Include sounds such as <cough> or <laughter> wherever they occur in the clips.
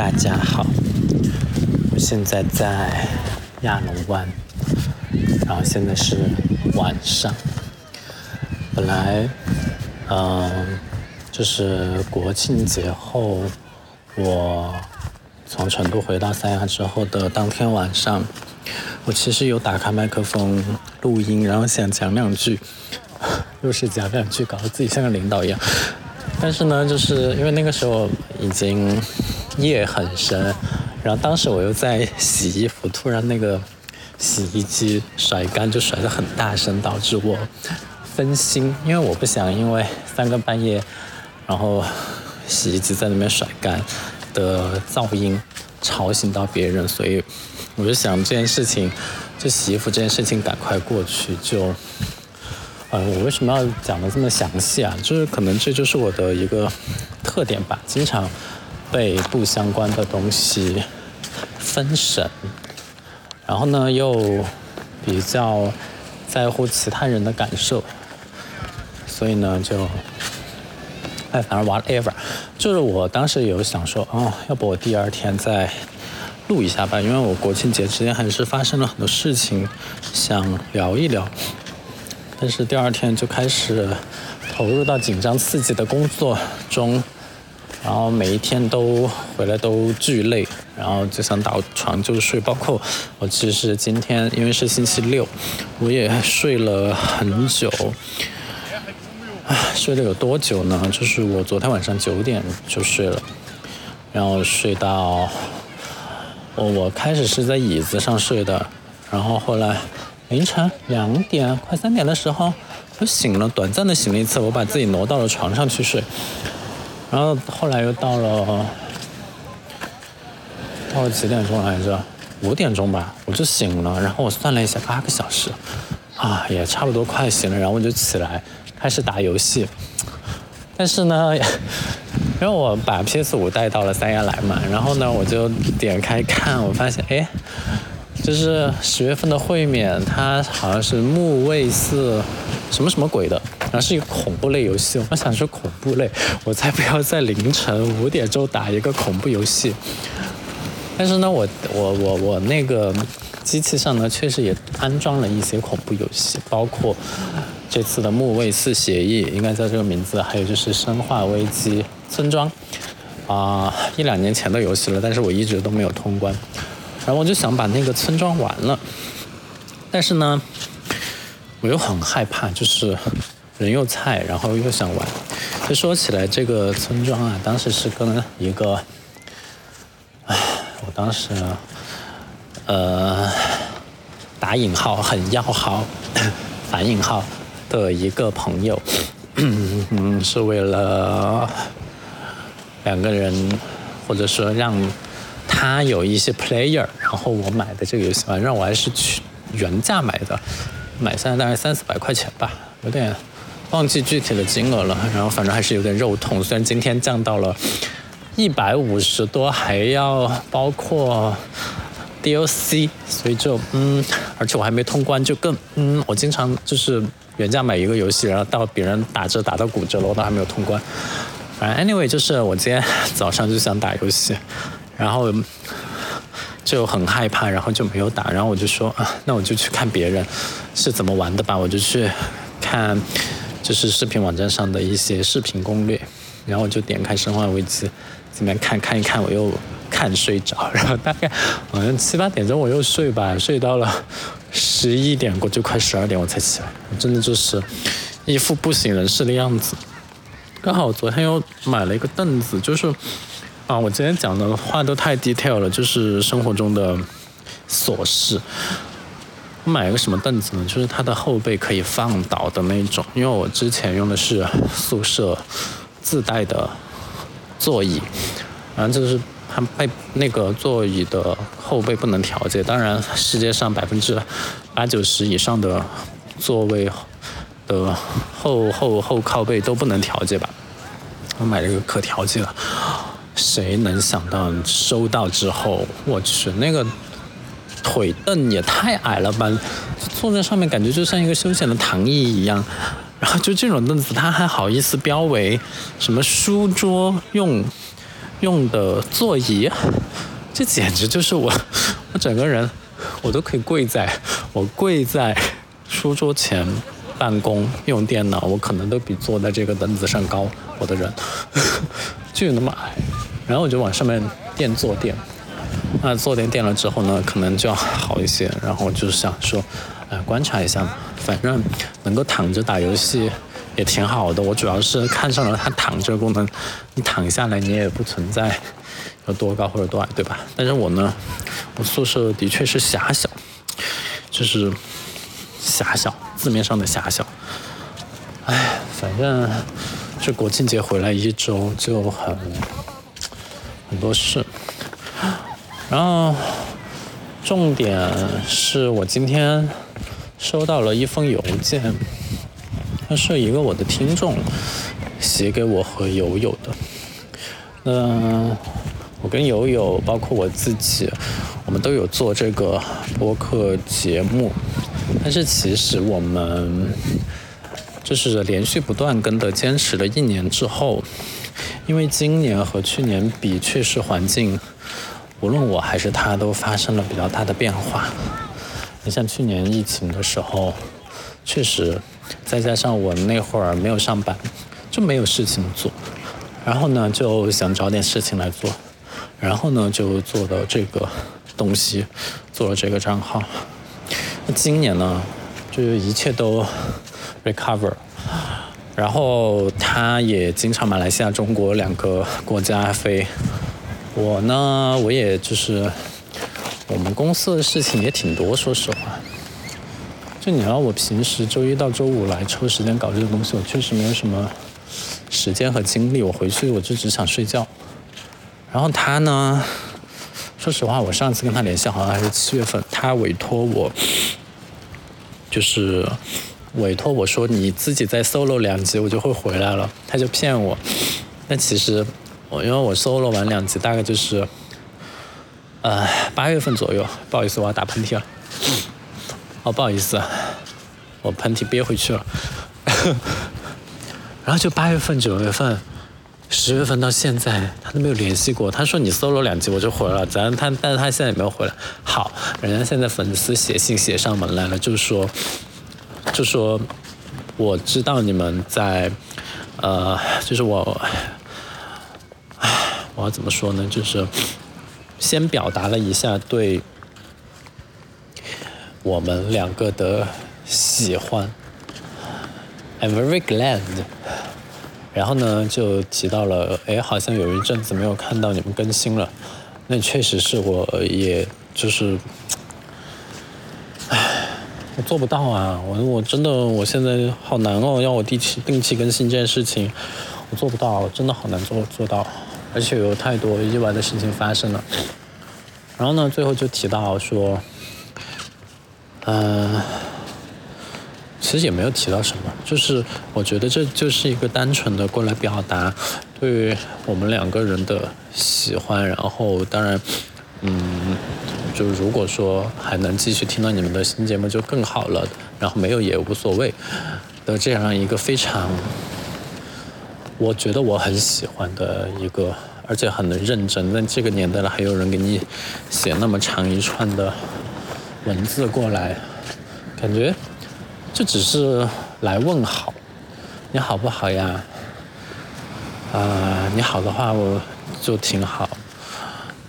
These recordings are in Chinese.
大家好，我现在在亚龙湾，然后现在是晚上。本来，嗯，就是国庆节后，我从成都回到三亚之后的当天晚上，我其实有打开麦克风录音，然后想讲两句，<laughs> 又是讲两句，搞得自己像个领导一样。但是呢，就是因为那个时候已经夜很深，然后当时我又在洗衣服，突然那个洗衣机甩干就甩得很大声，导致我分心，因为我不想因为三更半夜，然后洗衣机在那边甩干的噪音吵醒到别人，所以我就想这件事情，就洗衣服这件事情赶快过去就。呃，我为什么要讲的这么详细啊？就是可能这就是我的一个特点吧，经常被不相关的东西分神，然后呢又比较在乎其他人的感受，所以呢就哎，反正 whatever，就是我当时有想说，哦，要不我第二天再录一下吧，因为我国庆节之间还是发生了很多事情，想聊一聊。但是第二天就开始投入到紧张刺激的工作中，然后每一天都回来都巨累，然后就想倒床就睡。包括我其实今天因为是星期六，我也睡了很久。唉，睡了有多久呢？就是我昨天晚上九点就睡了，然后睡到我我开始是在椅子上睡的，然后后来。凌晨两点快三点的时候，我醒了，短暂的醒了一次，我把自己挪到了床上去睡，然后后来又到了，到了几点钟来着？五点钟吧，我就醒了，然后我算了一下，八个小时，啊，也差不多快醒了，然后我就起来开始打游戏，但是呢，<laughs> 因为我把 PS 五带到了三亚来嘛，然后呢，我就点开看，我发现，哎。就是十月份的会免，它好像是木卫四什么什么鬼的，然后是一个恐怖类游戏。我想说恐怖类，我才不要在凌晨五点钟打一个恐怖游戏。但是呢，我我我我那个机器上呢，确实也安装了一些恐怖游戏，包括这次的木卫四协议，应该叫这个名字，还有就是生化危机村庄，啊，一两年前的游戏了，但是我一直都没有通关。然后我就想把那个村庄玩了，但是呢，我又很害怕，就是人又菜，然后又想玩。就说起来，这个村庄啊，当时是跟一个，唉，我当时，呃，打引号很要好，<coughs> 反引号的一个朋友，嗯，是为了两个人，或者说让。他有一些 player，然后我买的这个游戏反正我还是去原价买的，买下来大概三四百块钱吧，有点忘记具体的金额了。然后反正还是有点肉痛，虽然今天降到了一百五十多，还要包括 DOC，所以就嗯，而且我还没通关，就更嗯，我经常就是原价买一个游戏，然后到别人打折打到骨折了，我都还没有通关。反正 anyway，就是我今天早上就想打游戏。然后就很害怕，然后就没有打。然后我就说啊，那我就去看别人是怎么玩的吧。我就去看，就是视频网站上的一些视频攻略。然后我就点开《生化危机》，这边看看一看，我又看睡着。然后大概好像七八点钟我又睡吧，睡到了十一点过，就快十二点我才起来。真的就是一副不省人事的样子。刚好我昨天又买了一个凳子，就是。啊，我今天讲的话都太 detail 了，就是生活中的琐事。我买个什么凳子呢？就是它的后背可以放倒的那种，因为我之前用的是宿舍自带的座椅，然后就是它背那个座椅的后背不能调节。当然，世界上百分之八九十以上的座位的后后后靠背都不能调节吧？我买了一个可调节的。谁能想到收到之后，我去那个腿凳也太矮了吧！坐在上面感觉就像一个休闲的躺椅一样。然后就这种凳子，他还好意思标为什么书桌用？用的座椅，这简直就是我，我整个人我都可以跪在，我跪在书桌前办公用电脑，我可能都比坐在这个凳子上高，我的人 <laughs> 就有那么矮，然后我就往上面垫坐垫。那坐垫垫了之后呢，可能就要好一些。然后就是想说，呃，观察一下嘛，反正能够躺着打游戏也挺好的。我主要是看上了它躺着功能，你躺下来你也不存在有多高或者多矮，对吧？但是我呢，我宿舍的确是狭小，就是狭小，字面上的狭小。哎，反正这国庆节回来一周就很很多事。然后，重点是我今天收到了一封邮件，它是一个我的听众写给我和友友的。嗯，我跟友友，包括我自己，我们都有做这个播客节目，但是其实我们就是连续不断跟的，坚持了一年之后，因为今年和去年比，确实环境。无论我还是他，都发生了比较大的变化。你像去年疫情的时候，确实，再加上我那会儿没有上班，就没有事情做，然后呢就想找点事情来做，然后呢就做的这个东西，做了这个账号。那今年呢，就是一切都 recover，然后他也经常马来西亚、中国两个国家飞。我呢，我也就是我们公司的事情也挺多，说实话。就你要我平时周一到周五来抽时间搞这个东西，我确实没有什么时间和精力。我回去我就只想睡觉。然后他呢，说实话，我上次跟他联系好像还是七月份，他委托我，就是委托我说你自己再 solo 两集，我就会回来了。他就骗我，但其实。我因为我 solo 完两集，大概就是，呃，八月份左右。不好意思，我要打喷嚏了。哦，不好意思，我喷嚏憋回去了。<laughs> 然后就八月份、九月份、十月份到现在，他都没有联系过。他说你 solo 两集我就回了，咱他，但是他现在也没有回来。好，人家现在粉丝写信写上门来了，就说，就说，我知道你们在，呃，就是我。我要怎么说呢？就是先表达了一下对我们两个的喜欢，I'm very glad。然后呢，就提到了，哎，好像有一阵子没有看到你们更新了。那确实是我，也就是，唉，我做不到啊！我我真的，我现在好难哦，要我定期定期更新这件事情，我做不到，真的好难做做到。而且有太多意外的事情发生了，然后呢，最后就提到说，嗯，其实也没有提到什么，就是我觉得这就是一个单纯的过来表达对我们两个人的喜欢，然后当然，嗯，就如果说还能继续听到你们的新节目就更好了，然后没有也无所谓的这样一个非常。我觉得我很喜欢的一个，而且很认真。那这个年代了，还有人给你写那么长一串的文字过来，感觉就只是来问好，你好不好呀？啊，你好的话我就挺好。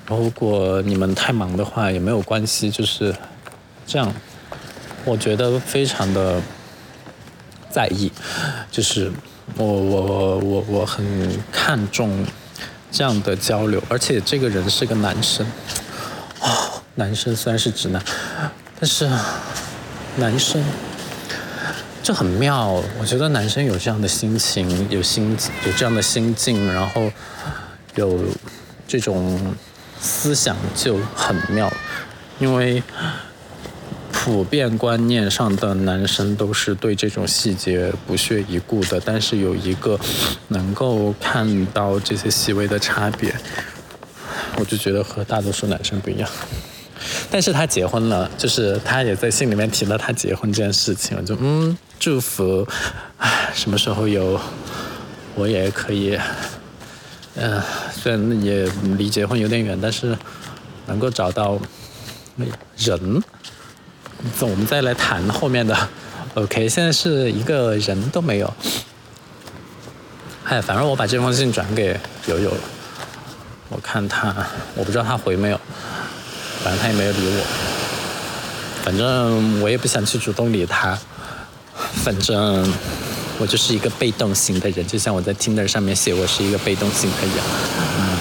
如果你们太忙的话也没有关系，就是这样。我觉得非常的在意，就是。我我我我很看重这样的交流，而且这个人是个男生，啊，男生虽然是直男，但是男生这很妙。我觉得男生有这样的心情，有心有这样的心境，然后有这种思想就很妙，因为。普遍观念上的男生都是对这种细节不屑一顾的，但是有一个能够看到这些细微的差别，我就觉得和大多数男生不一样。但是他结婚了，就是他也在信里面提了他结婚这件事情，我就嗯祝福，唉，什么时候有我也可以，嗯虽然也离结婚有点远，但是能够找到人，我们再来谈后面的。OK，现在是一个人都没有。哎，反正我把这封信转给友友了，我看他，我不知道他回没有，反正他也没有理我。反正我也不想去主动理他，反正我就是一个被动型的人，就像我在 Tinder 上面写我是一个被动型的人。嗯，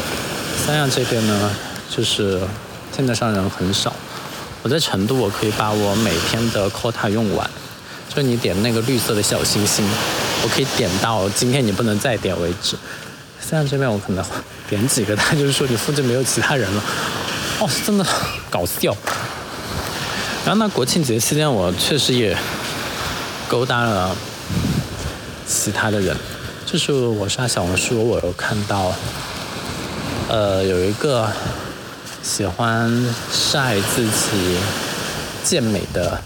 三亚这边呢，就是 Tinder 上人很少。我在成都，我可以把我每天的 quota 用完。就你点那个绿色的小星星，我可以点到今天你不能再点为止。现在这边我可能点几个，他就是说你附近没有其他人了。哦，真的搞笑。然后呢，国庆节期间我确实也勾搭了其他的人，就是我刷小红书，我有看到，呃，有一个喜欢晒自己健美的。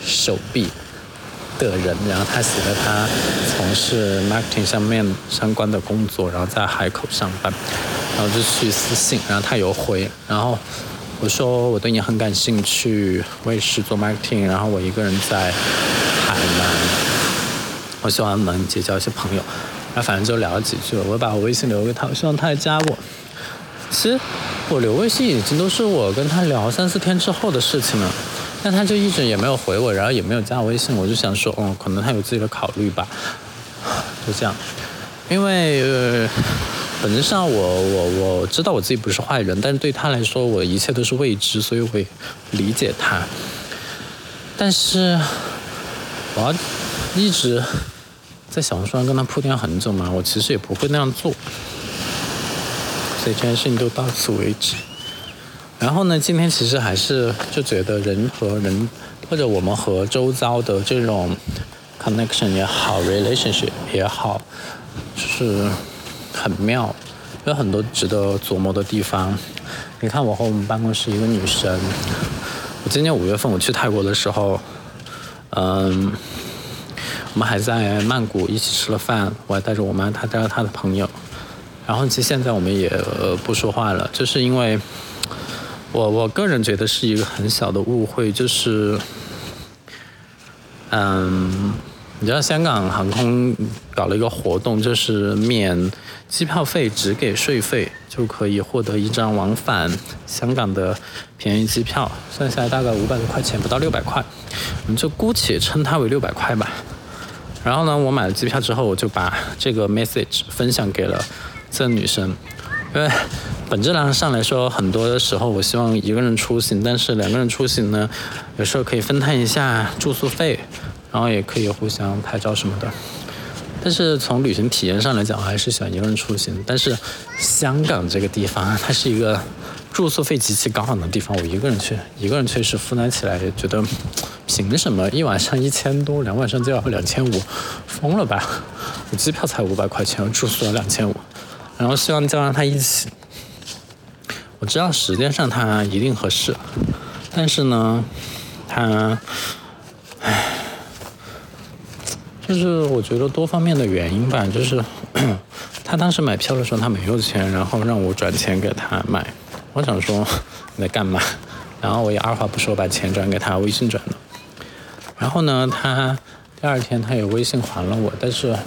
手臂的人，然后他写了他从事 marketing 上面相关的工作，然后在海口上班，然后就去私信，然后他有回，然后我说我对你很感兴趣，我也是做 marketing，然后我一个人在海南，我希望能结交一些朋友，然后反正就聊了几句，我把我微信留给他，我希望他来加我。其实我留微信已经都是我跟他聊三四天之后的事情了。但他就一直也没有回我，然后也没有加我微信，我就想说，哦，可能他有自己的考虑吧，就这样。因为呃、本质上我我我知道我自己不是坏人，但是对他来说，我一切都是未知，所以我会理解他。但是我要一直在小红书上跟他铺垫很久嘛，我其实也不会那样做。这件事情就到此为止。然后呢，今天其实还是就觉得人和人，或者我们和周遭的这种 connection 也好，relationship 也好，就是很妙，有很多值得琢磨的地方。你看，我和我们办公室一个女生，我今年五月份我去泰国的时候，嗯，我们还在曼谷一起吃了饭，我还带着我妈，她带着她的朋友。然后其实现在我们也不说话了，就是因为。我我个人觉得是一个很小的误会，就是，嗯，你知道香港航空搞了一个活动，就是免机票费，只给税费就可以获得一张往返香港的便宜机票，算下来大概五百多块钱，不到六百块，我们就姑且称它为六百块吧。然后呢，我买了机票之后，我就把这个 message 分享给了的女生，因为。本质上来说，很多的时候我希望一个人出行，但是两个人出行呢，有时候可以分摊一下住宿费，然后也可以互相拍照什么的。但是从旅行体验上来讲，我还是喜欢一个人出行。但是香港这个地方，它是一个住宿费极其高昂的地方，我一个人去，一个人确实负担起来觉得，凭什么一晚上一千多，两晚上就要两千五，疯了吧？我机票才五百块钱，住宿要两千五，然后希望叫上他一起。我知道时间上他一定合适，但是呢，他，唉，就是我觉得多方面的原因吧，就是 <clears throat> 他当时买票的时候他没有钱，然后让我转钱给他买。我想说 <laughs> 你在干嘛？然后我也二话不说把钱转给他，微信转了。然后呢，他第二天他也微信还了我，但是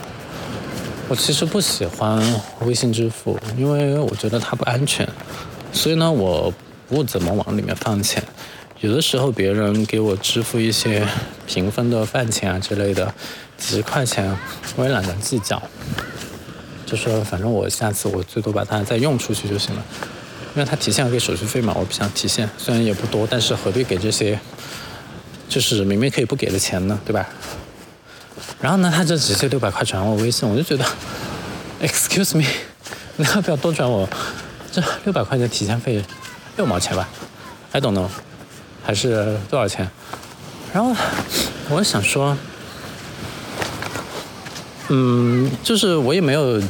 我其实不喜欢微信支付，因为我觉得它不安全。所以呢，我不怎么往里面放钱。有的时候别人给我支付一些平分的饭钱啊之类的，几十块钱，我也懒得计较。就说反正我下次我最多把它再用出去就行了。因为他提现要给手续费嘛，我不想提现，虽然也不多，但是何必给这些，就是明明可以不给的钱呢，对吧？然后呢，他就直接六百块转我微信，我就觉得，excuse me，你要不要多转我？这六百块钱提现费，六毛钱吧，I don't know，还是多少钱？然后我想说，嗯，就是我也没有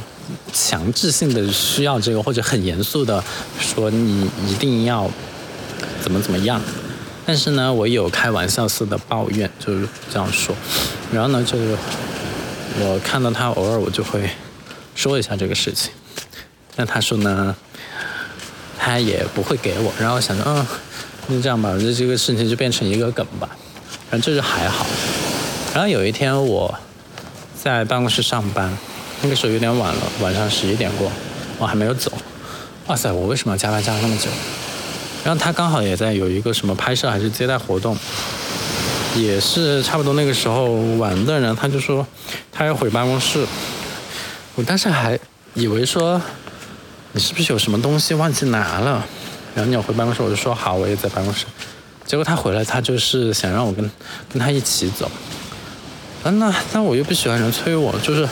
强制性的需要这个，或者很严肃的说你一定要怎么怎么样。但是呢，我有开玩笑似的抱怨，就是这样说。然后呢，就是我看到他偶尔我就会说一下这个事情。那他说呢，他也不会给我。然后想着，嗯，那这样吧，这这个事情就变成一个梗吧。反正这就还好。然后有一天我在办公室上班，那个时候有点晚了，晚上十一点过，我还没有走。哇塞，我为什么要加班加那么久？然后他刚好也在有一个什么拍摄还是接待活动，也是差不多那个时候晚的人，他就说他要回办公室。我当时还以为说你是不是有什么东西忘记拿了，然后你要回办公室，我就说好，我也在办公室。结果他回来，他就是想让我跟跟他一起走。啊，那那我又不喜欢人催我，就是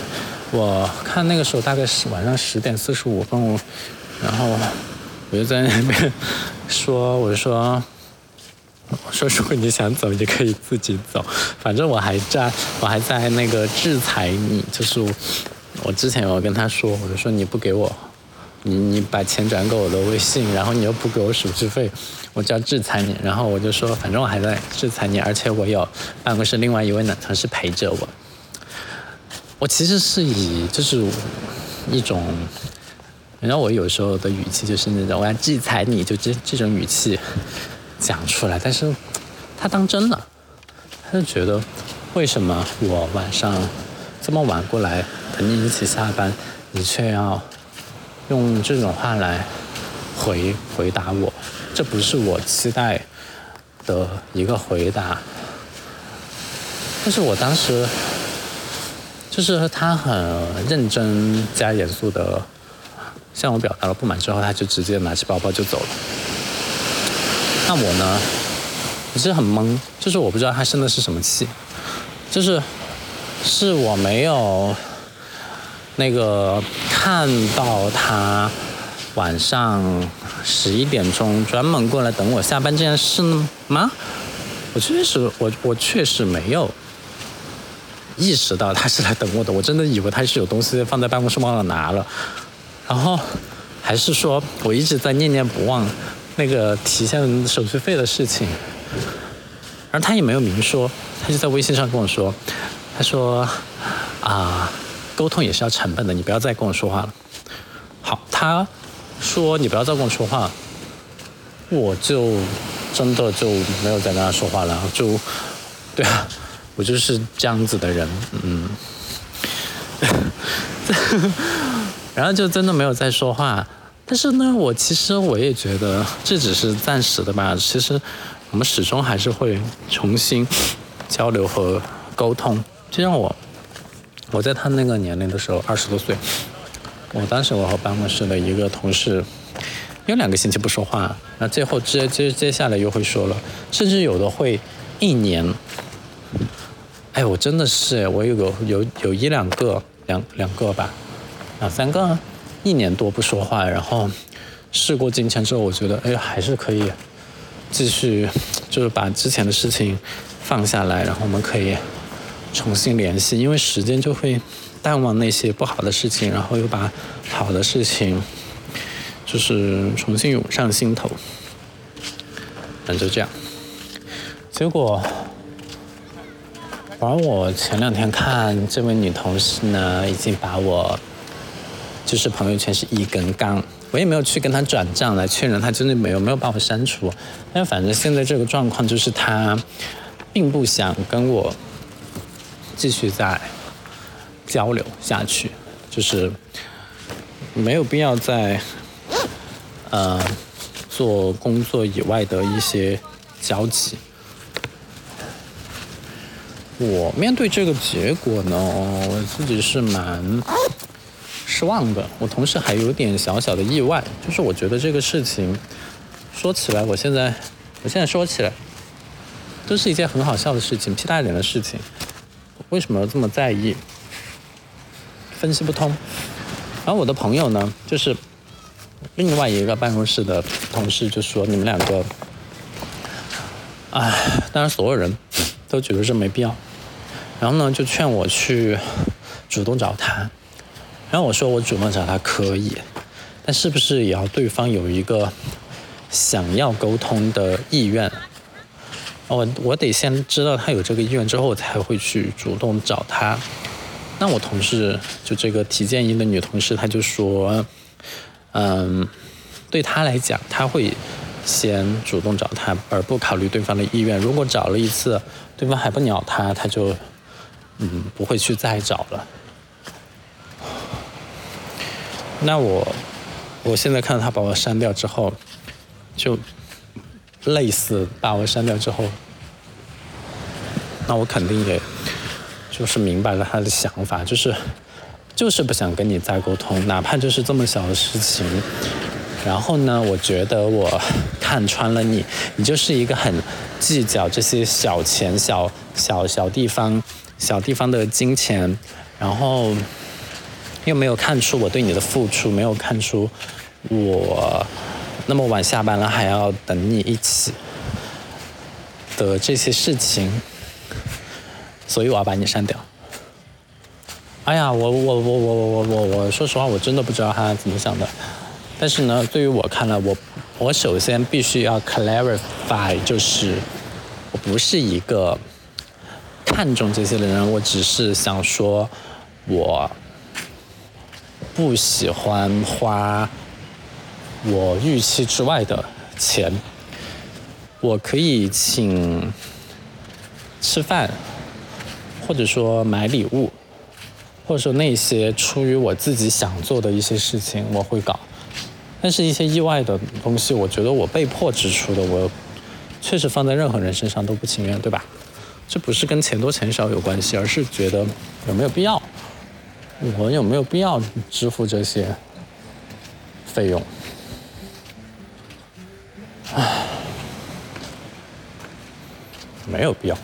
我看那个时候大概是晚上十点四十五分，然后我就在那边说，我就说我 <laughs> 说如果你想走，你可以自己走，反正我还在，我还在那个制裁你，就是我之前有跟他说，我就说你不给我。你你把钱转给我的微信，然后你又不给我手续费，我就要制裁你。然后我就说，反正我还在制裁你，而且我有办公室另外一位男同事陪着我。我其实是以就是一种，然后我有时候的语气就是那种我要制裁你，就这这种语气讲出来。但是他当真了，他就觉得为什么我晚上这么晚过来陪你一起下班，你却要。用这种话来回回答我，这不是我期待的一个回答。但是我当时就是他很认真加严肃的向我表达了不满之后，他就直接拿起包包就走了。那我呢，其实很懵，就是我不知道他生的是什么气，就是是我没有。那个看到他晚上十一点钟专门过来等我下班这件事吗？我确实，我我确实没有意识到他是来等我的。我真的以为他是有东西放在办公室忘了拿了，然后还是说我一直在念念不忘那个提现手续费的事情，而他也没有明说，他就在微信上跟我说，他说啊。沟通也是要成本的，你不要再跟我说话了。好，他说你不要再跟我说话，我就真的就没有再跟他说话了。就，对啊，我就是这样子的人，嗯。<laughs> 然后就真的没有再说话。但是呢，我其实我也觉得这只是暂时的吧。其实我们始终还是会重新交流和沟通，就像我。我在他那个年龄的时候，二十多岁，我当时我和办公室的一个同事有两个星期不说话，那最后接接接下来又会说了，甚至有的会一年。哎，我真的是，我有个有有一两个两两个吧，两三个，一年多不说话，然后事过境迁之后，我觉得哎还是可以继续，就是把之前的事情放下来，然后我们可以。重新联系，因为时间就会淡忘那些不好的事情，然后又把好的事情就是重新涌上心头。反正就这样。结果，而我前两天看这位女同事呢，已经把我就是朋友圈是一根杠，我也没有去跟他转账来确认他真的没有没有把我删除。但反正现在这个状况就是他并不想跟我。继续再交流下去，就是没有必要在呃做工作以外的一些交集。我面对这个结果呢，我自己是蛮失望的。我同时还有点小小的意外，就是我觉得这个事情说起来，我现在我现在说起来都是一件很好笑的事情，屁大点的事情。为什么这么在意？分析不通。然后我的朋友呢，就是另外一个办公室的同事就说：“你们两个，唉，当然所有人都觉得这没必要。”然后呢，就劝我去主动找他。然后我说：“我主动找他可以，但是不是也要对方有一个想要沟通的意愿？”我我得先知道他有这个意愿之后，我才会去主动找他。那我同事就这个提建议的女同事，她就说，嗯，对她来讲，她会先主动找他，而不考虑对方的意愿。如果找了一次，对方还不鸟她，她就嗯不会去再找了。那我我现在看到他把我删掉之后，就类似把我删掉之后，那我肯定也就是明白了他的想法，就是就是不想跟你再沟通，哪怕就是这么小的事情。然后呢，我觉得我看穿了你，你就是一个很计较这些小钱、小小小地方、小地方的金钱，然后又没有看出我对你的付出，没有看出我那么晚下班了还要等你一起的这些事情，所以我要把你删掉。哎呀，我我我我我我我，说实话，我真的不知道他怎么想的。但是呢，对于我看来，我我首先必须要 clarify，就是我不是一个看重这些的人，我只是想说，我不喜欢花我预期之外的钱。我可以请吃饭，或者说买礼物，或者说那些出于我自己想做的一些事情，我会搞。但是，一些意外的东西，我觉得我被迫支出的，我确实放在任何人身上都不情愿，对吧？这不是跟钱多钱少有关系，而是觉得有没有必要，我有没有必要支付这些费用？唉，没有必要。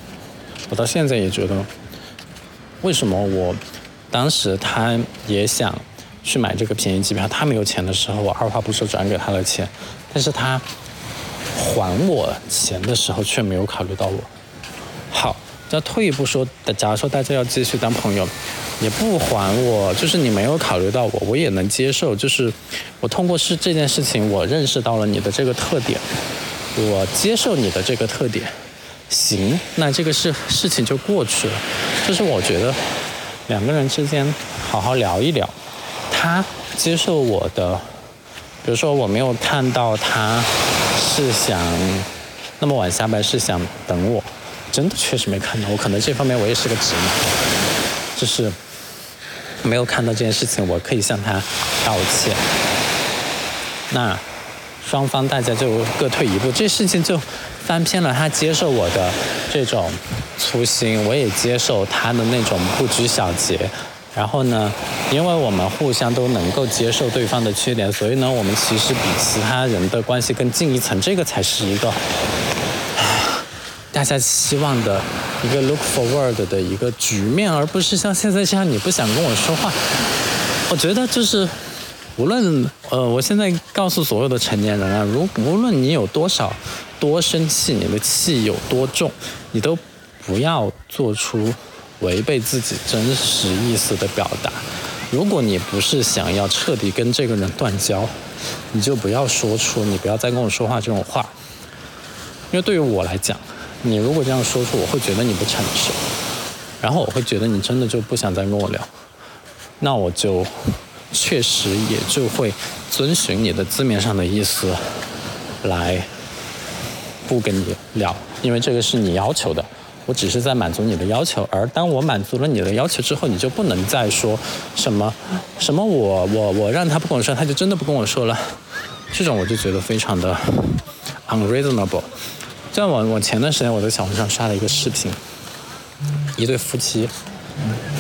我到现在也觉得，为什么我当时他也想。去买这个便宜机票，他没有钱的时候，我二话不说转给他了钱，但是他还我钱的时候却没有考虑到我。好，再退一步说，假如说大家要继续当朋友，也不还我，就是你没有考虑到我，我也能接受。就是我通过是这件事情，我认识到了你的这个特点，我接受你的这个特点，行，那这个事事情就过去了。就是我觉得两个人之间好好聊一聊。他接受我的，比如说我没有看到他是想那么晚下班，是想等我，真的确实没看到。我可能这方面我也是个直男，就是没有看到这件事情，我可以向他道歉。那双方大家就各退一步，这事情就翻篇了。他接受我的这种粗心，我也接受他的那种不拘小节。然后呢，因为我们互相都能够接受对方的缺点，所以呢，我们其实比其他人的关系更近一层。这个才是一个大家希望的一个 look forward 的一个局面，而不是像现在这样你不想跟我说话。我觉得就是，无论呃，我现在告诉所有的成年人啊，如无论你有多少多生气，你的气有多重，你都不要做出。违背自己真实意思的表达。如果你不是想要彻底跟这个人断交，你就不要说出“你不要再跟我说话”这种话。因为对于我来讲，你如果这样说出，我会觉得你不成熟，然后我会觉得你真的就不想再跟我聊，那我就确实也就会遵循你的字面上的意思来不跟你聊，因为这个是你要求的。我只是在满足你的要求，而当我满足了你的要求之后，你就不能再说什么什么我我我让他不跟我说，他就真的不跟我说了。这种我就觉得非常的 unreasonable。就像我我前段时间我在小红书上刷了一个视频，一对夫妻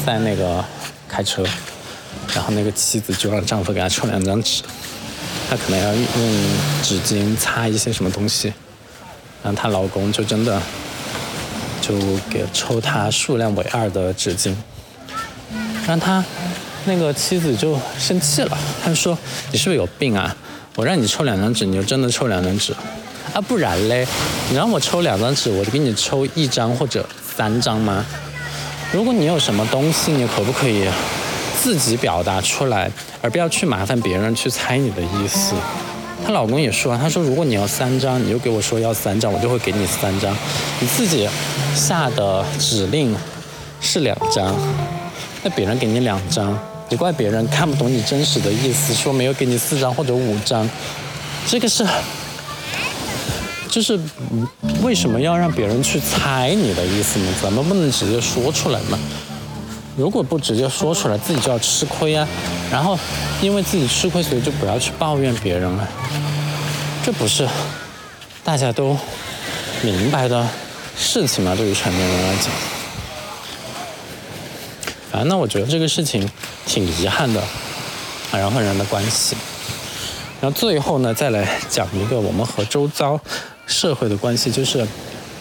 在那个开车，然后那个妻子就让丈夫给她抽两张纸，她可能要用纸巾擦一些什么东西，然后她老公就真的。就给抽他数量为二的纸巾，然后他那个妻子就生气了，他说：“你是不是有病啊？我让你抽两张纸，你就真的抽两张纸啊？不然嘞，你让我抽两张纸，我就给你抽一张或者三张吗？如果你有什么东西，你可不可以自己表达出来，而不要去麻烦别人去猜你的意思？”她老公也说，他说如果你要三张，你就给我说要三张，我就会给你三张。你自己下的指令是两张，那别人给你两张，你怪别人看不懂你真实的意思，说没有给你四张或者五张，这个是，就是为什么要让别人去猜你的意思呢？咱们不能直接说出来吗？如果不直接说出来，自己就要吃亏啊。然后因为自己吃亏，所以就不要去抱怨别人了。这不是大家都明白的事情吗？对于成年人来讲，反正那我觉得这个事情挺遗憾的，啊，人和人的关系。然后最后呢，再来讲一个我们和周遭社会的关系，就是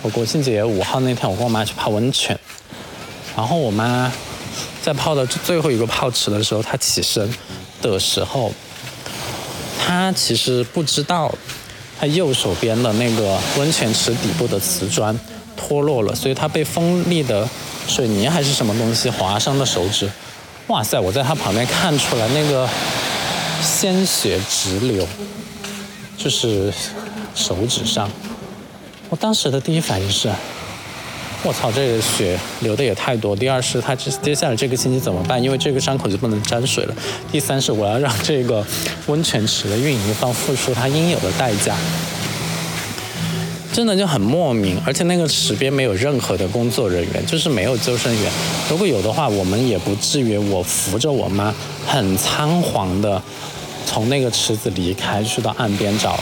我国庆节五号那天，我跟我妈去泡温泉，然后我妈。在泡的最后一个泡池的时候，她起身的时候，她其实不知道，她右手边的那个温泉池底部的瓷砖脱落了，所以她被锋利的水泥还是什么东西划伤了手指。哇塞！我在她旁边看出来那个鲜血直流，就是手指上。我当时的第一反应是。我操，这个血流的也太多。第二是，他接接下来这个星期怎么办？因为这个伤口就不能沾水了。第三是，我要让这个温泉池的运营方付出他应有的代价。真的就很莫名，而且那个池边没有任何的工作人员，就是没有救生员。如果有的话，我们也不至于我扶着我妈很仓皇的从那个池子离开，去到岸边找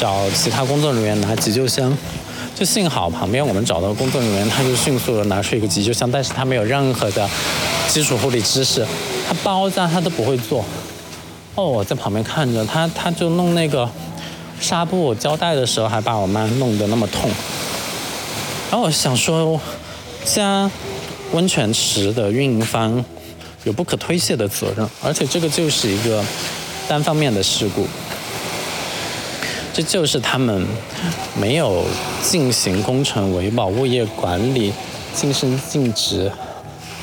找其他工作人员拿急救箱。就幸好旁边我们找到工作人员，他就迅速的拿出一个急救箱，但是他没有任何的基础护理知识，他包扎他都不会做。哦，我在旁边看着他，他就弄那个纱布胶带的时候，还把我妈弄得那么痛。然后我想说，家温泉池的运营方有不可推卸的责任，而且这个就是一个单方面的事故。这就是他们没有进行工程维保、物业管理、尽身尽职，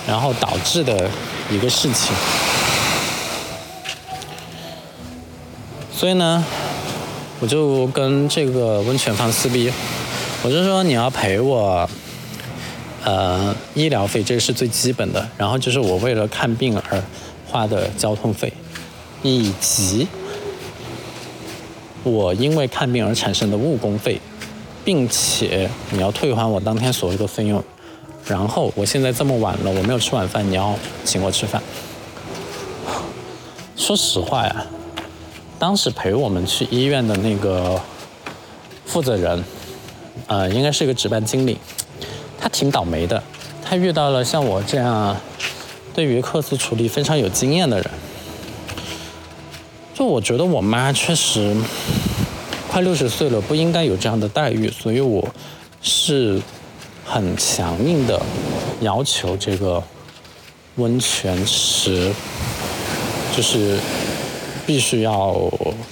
然后导致的一个事情。所以呢，我就跟这个温泉方撕逼，我就说你要赔我，呃，医疗费，这是最基本的，然后就是我为了看病而花的交通费，以及。我因为看病而产生的误工费，并且你要退还我当天所有的费用，然后我现在这么晚了，我没有吃晚饭，你要请我吃饭。说实话呀，当时陪我们去医院的那个负责人，呃，应该是一个值班经理，他挺倒霉的，他遇到了像我这样对于客诉处理非常有经验的人。就我觉得我妈确实快六十岁了，不应该有这样的待遇，所以我是很强硬的要求这个温泉池就是必须要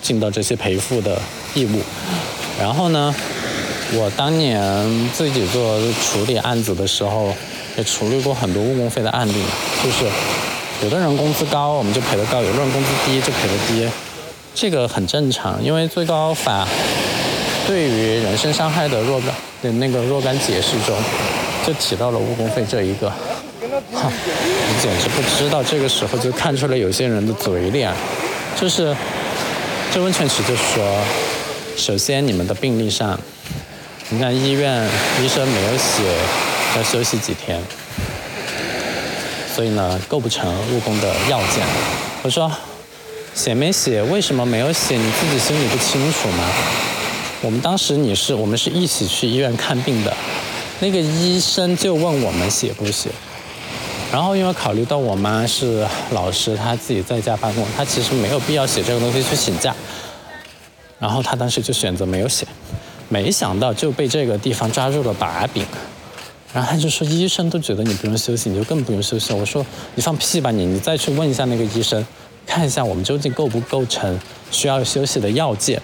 尽到这些赔付的义务。然后呢，我当年自己做处理案子的时候，也处理过很多误工费的案例，就是。有的人工资高，我们就赔的高；有的人工资低，就赔的低。这个很正常，因为最高法对于人身伤害的若干的那个若干解释中，就提到了误工费这一个。哈，你简直不知道，这个时候就看出了有些人的嘴脸，就是这温泉池就说，首先你们的病历上，你看医院医生没有写要休息几天。所以呢，构不成入宫的要件。我说，写没写？为什么没有写？你自己心里不清楚吗？我们当时你是我们是一起去医院看病的，那个医生就问我们写不写。然后因为考虑到我妈是老师，她自己在家办公，她其实没有必要写这个东西去请假。然后她当时就选择没有写，没想到就被这个地方抓住了把柄。然后他就说：“医生都觉得你不用休息，你就更不用休息。”我说：“你放屁吧你！你再去问一下那个医生，看一下我们究竟构不构成需要休息的要件。”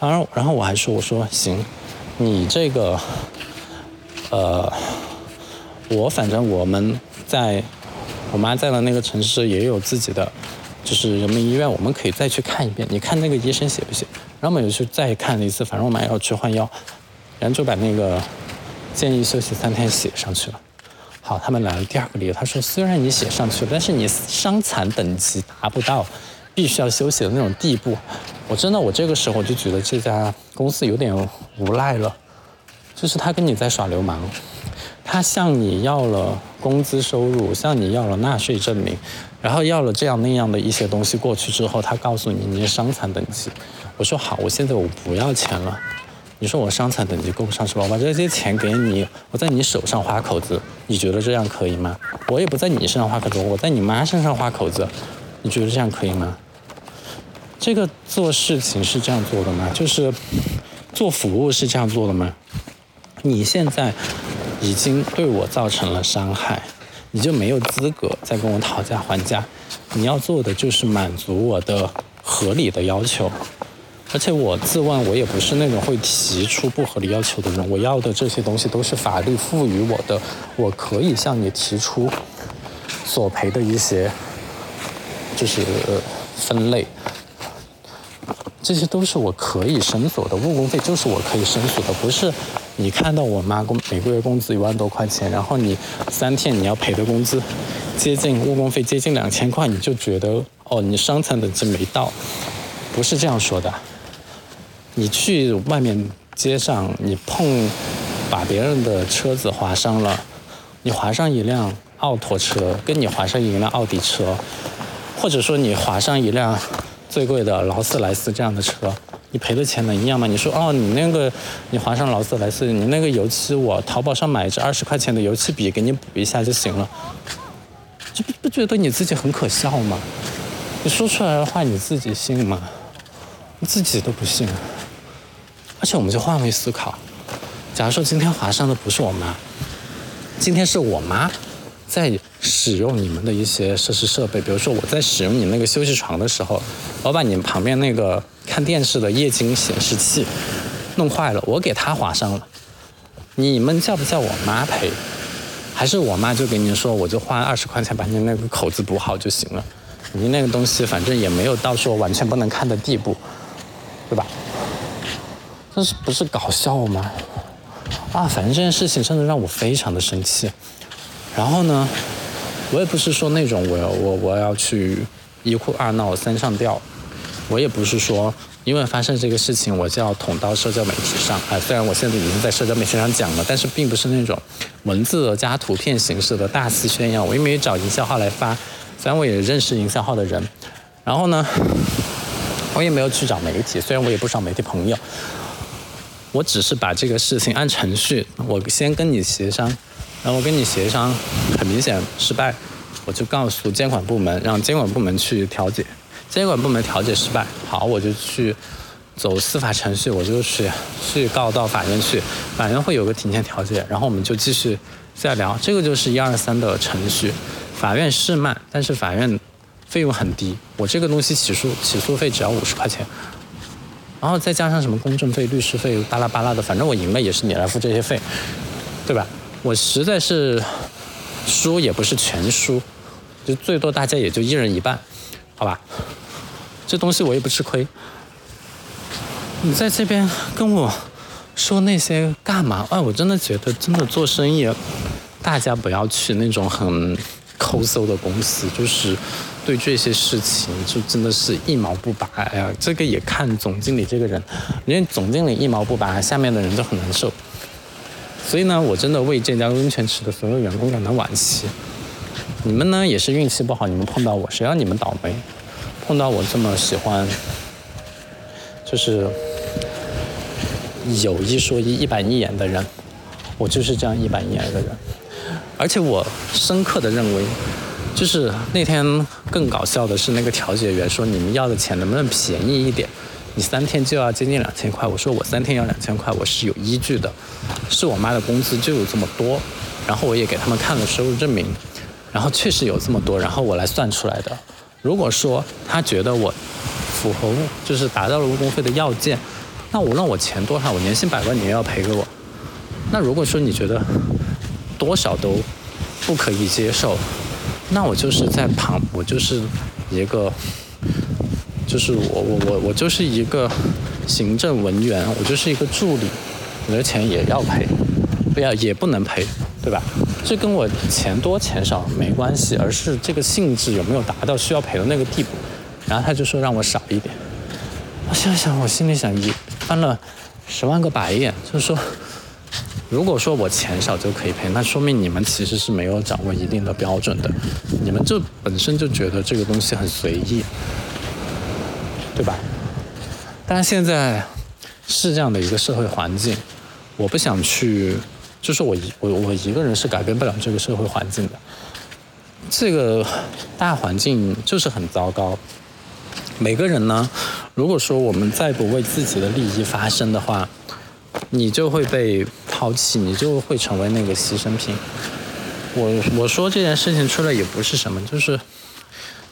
然后，然后我还说：“我说行，你这个，呃，我反正我们在我妈在的那个城市也有自己的，就是人民医院，我们可以再去看一遍。你看那个医生写不写？然后我们又去再看了一次，反正我妈要去换药，然后就把那个。”建议休息三天写上去了，好，他们来了第二个理由，他说虽然你写上去了，但是你伤残等级达不到必须要休息的那种地步。我真的，我这个时候我就觉得这家公司有点无赖了，就是他跟你在耍流氓，他向你要了工资收入，向你要了纳税证明，然后要了这样那样的一些东西过去之后，他告诉你你是伤残等级。我说好，我现在我不要钱了。你说我伤残等级够不上是吧？我把这些钱给你，我在你手上划口子，你觉得这样可以吗？我也不在你身上划口子，我在你妈身上划口子，你觉得这样可以吗？这个做事情是这样做的吗？就是做服务是这样做的吗？你现在已经对我造成了伤害，你就没有资格再跟我讨价还价。你要做的就是满足我的合理的要求。而且我自问，我也不是那种会提出不合理要求的人。我要的这些东西都是法律赋予我的，我可以向你提出索赔的一些，就是分类。这些都是我可以申索的，误工费就是我可以申索的，不是你看到我妈工每个月工资一万多块钱，然后你三天你要赔的工资接近误工费接近两千块，你就觉得哦你伤残等级没到，不是这样说的。你去外面街上，你碰把别人的车子划伤了，你划上一辆奥拓车，跟你划上一辆奥迪车，或者说你划上一辆最贵的劳斯莱斯这样的车，你赔的钱能一样吗？你说哦，你那个你划上劳斯莱斯，你那个油漆我淘宝上买一支二十块钱的油漆笔给你补一下就行了，这不不觉得你自己很可笑吗？你说出来的话你自己信吗？你自己都不信。而且我们就换位思考，假如说今天划伤的不是我妈，今天是我妈在使用你们的一些设施设备，比如说我在使用你那个休息床的时候，我把你们旁边那个看电视的液晶显示器弄坏了，我给他划伤了，你们叫不叫我妈赔？还是我妈就给您说，我就花二十块钱把您那个口子补好就行了？您那个东西反正也没有到说完全不能看的地步，对吧？这是不是搞笑吗？啊，反正这件事情真的让我非常的生气。然后呢，我也不是说那种我要我我要去一哭二闹三上吊，我也不是说因为发生这个事情我就要捅到社交媒体上。啊，虽然我现在已经在社交媒体上讲了，但是并不是那种文字加图片形式的大肆宣扬。我也没有找营销号来发，虽然我也认识营销号的人。然后呢，我也没有去找媒体，虽然我也不少媒体朋友。我只是把这个事情按程序，我先跟你协商，然后我跟你协商，很明显失败，我就告诉监管部门，让监管部门去调解，监管部门调解失败，好，我就去走司法程序，我就去去告到法院去，法院会有个庭前调解，然后我们就继续再聊，这个就是一二三的程序，法院是慢，但是法院费用很低，我这个东西起诉起诉费只要五十块钱。然后再加上什么公证费、律师费，巴拉巴拉的，反正我赢了也是你来付这些费，对吧？我实在是输也不是全输，就最多大家也就一人一半，好吧？这东西我也不吃亏。你在这边跟我说那些干嘛？哎，我真的觉得真的做生意，大家不要去那种很抠搜的公司，就是。对这些事情就真的是一毛不拔，哎呀，这个也看总经理这个人，因为总经理一毛不拔，下面的人就很难受。所以呢，我真的为这家温泉池的所有员工感到惋惜。你们呢也是运气不好，你们碰到我，谁让你们倒霉，碰到我这么喜欢，就是有一说一、一板一眼的人，我就是这样一板一眼的人，而且我深刻的认为。就是那天更搞笑的是，那个调解员说：“你们要的钱能不能便宜一点？你三天就要接近两千块。”我说：“我三天要两千块，我是有依据的，是我妈的工资就有这么多。”然后我也给他们看了收入证明，然后确实有这么多，然后我来算出来的。如果说他觉得我符合，就是达到了误工费的要件，那无论我钱多少，我年薪百万你也要赔给我。那如果说你觉得多少都不可以接受，那我就是在旁，我就是一个，就是我我我我就是一个行政文员，我就是一个助理，我的钱也要赔，不要也不能赔，对吧？这跟我钱多钱少没关系，而是这个性质有没有达到需要赔的那个地步。然后他就说让我少一点。我想想，我心里想一翻了十万个白眼，就是说，如果说我钱少就可以赔，那说明你们其实是没有掌握一定的标准的，你们就本身就觉得这个东西很随意，对吧？但现在是这样的一个社会环境，我不想去。就是我一我我一个人是改变不了这个社会环境的，这个大环境就是很糟糕。每个人呢，如果说我们再不为自己的利益发声的话，你就会被抛弃，你就会成为那个牺牲品。我我说这件事情出来也不是什么，就是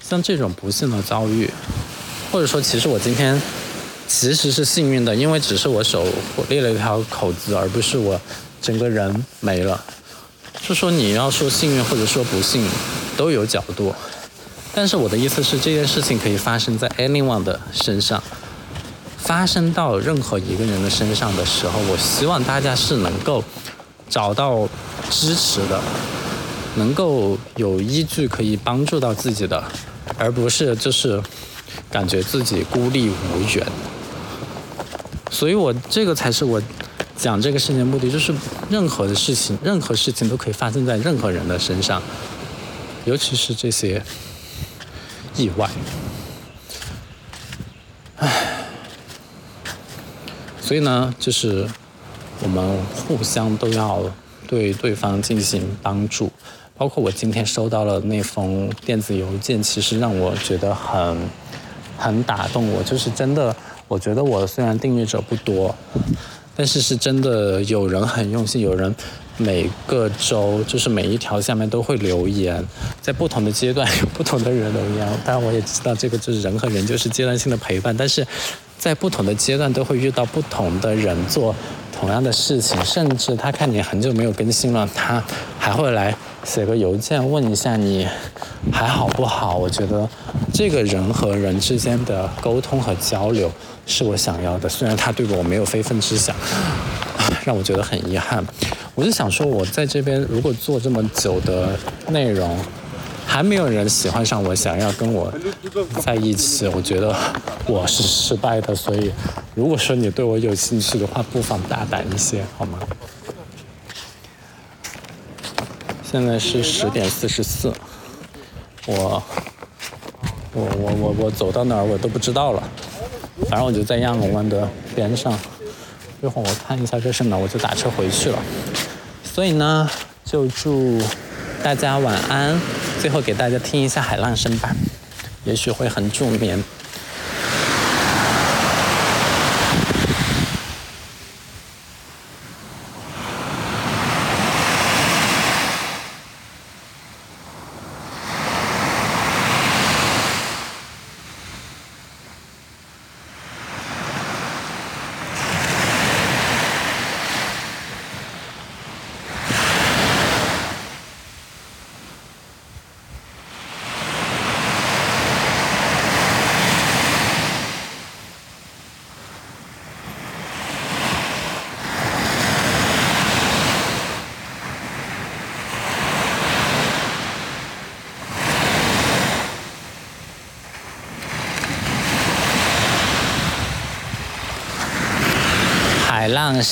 像这种不幸的遭遇，或者说其实我今天其实是幸运的，因为只是我手裂了一条口子，而不是我。整个人没了，就说你要说幸运或者说不幸，都有角度。但是我的意思是，这件事情可以发生在 anyone 的身上，发生到任何一个人的身上的时候，我希望大家是能够找到支持的，能够有依据可以帮助到自己的，而不是就是感觉自己孤立无援。所以我这个才是我。讲这个事情的目的就是，任何的事情，任何事情都可以发生在任何人的身上，尤其是这些意外。所以呢，就是我们互相都要对对方进行帮助。包括我今天收到了那封电子邮件，其实让我觉得很很打动我。就是真的，我觉得我虽然订阅者不多。但是是真的有人很用心，有人每个周就是每一条下面都会留言，在不同的阶段有不同的人留言。当然我也知道这个就是人和人就是阶段性的陪伴，但是在不同的阶段都会遇到不同的人做同样的事情，甚至他看你很久没有更新了，他还会来写个邮件问一下你还好不好。我觉得这个人和人之间的沟通和交流。是我想要的，虽然他对我没有非分之想，<laughs> 让我觉得很遗憾。我就想说，我在这边如果做这么久的内容，还没有人喜欢上我，想要跟我在一起，我觉得我是失败的。所以，如果说你对我有兴趣的话，不妨大胆一些，好吗？现在是十点四十四，我，我我我我走到哪儿我都不知道了。反正我就在亚龙湾的边上，一会儿我看一下这是哪，我就打车回去了。所以呢，就祝大家晚安。最后给大家听一下海浪声吧，也许会很助眠。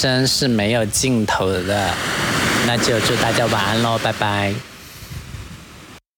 真是没有尽头的，那就祝大家晚安喽，拜拜。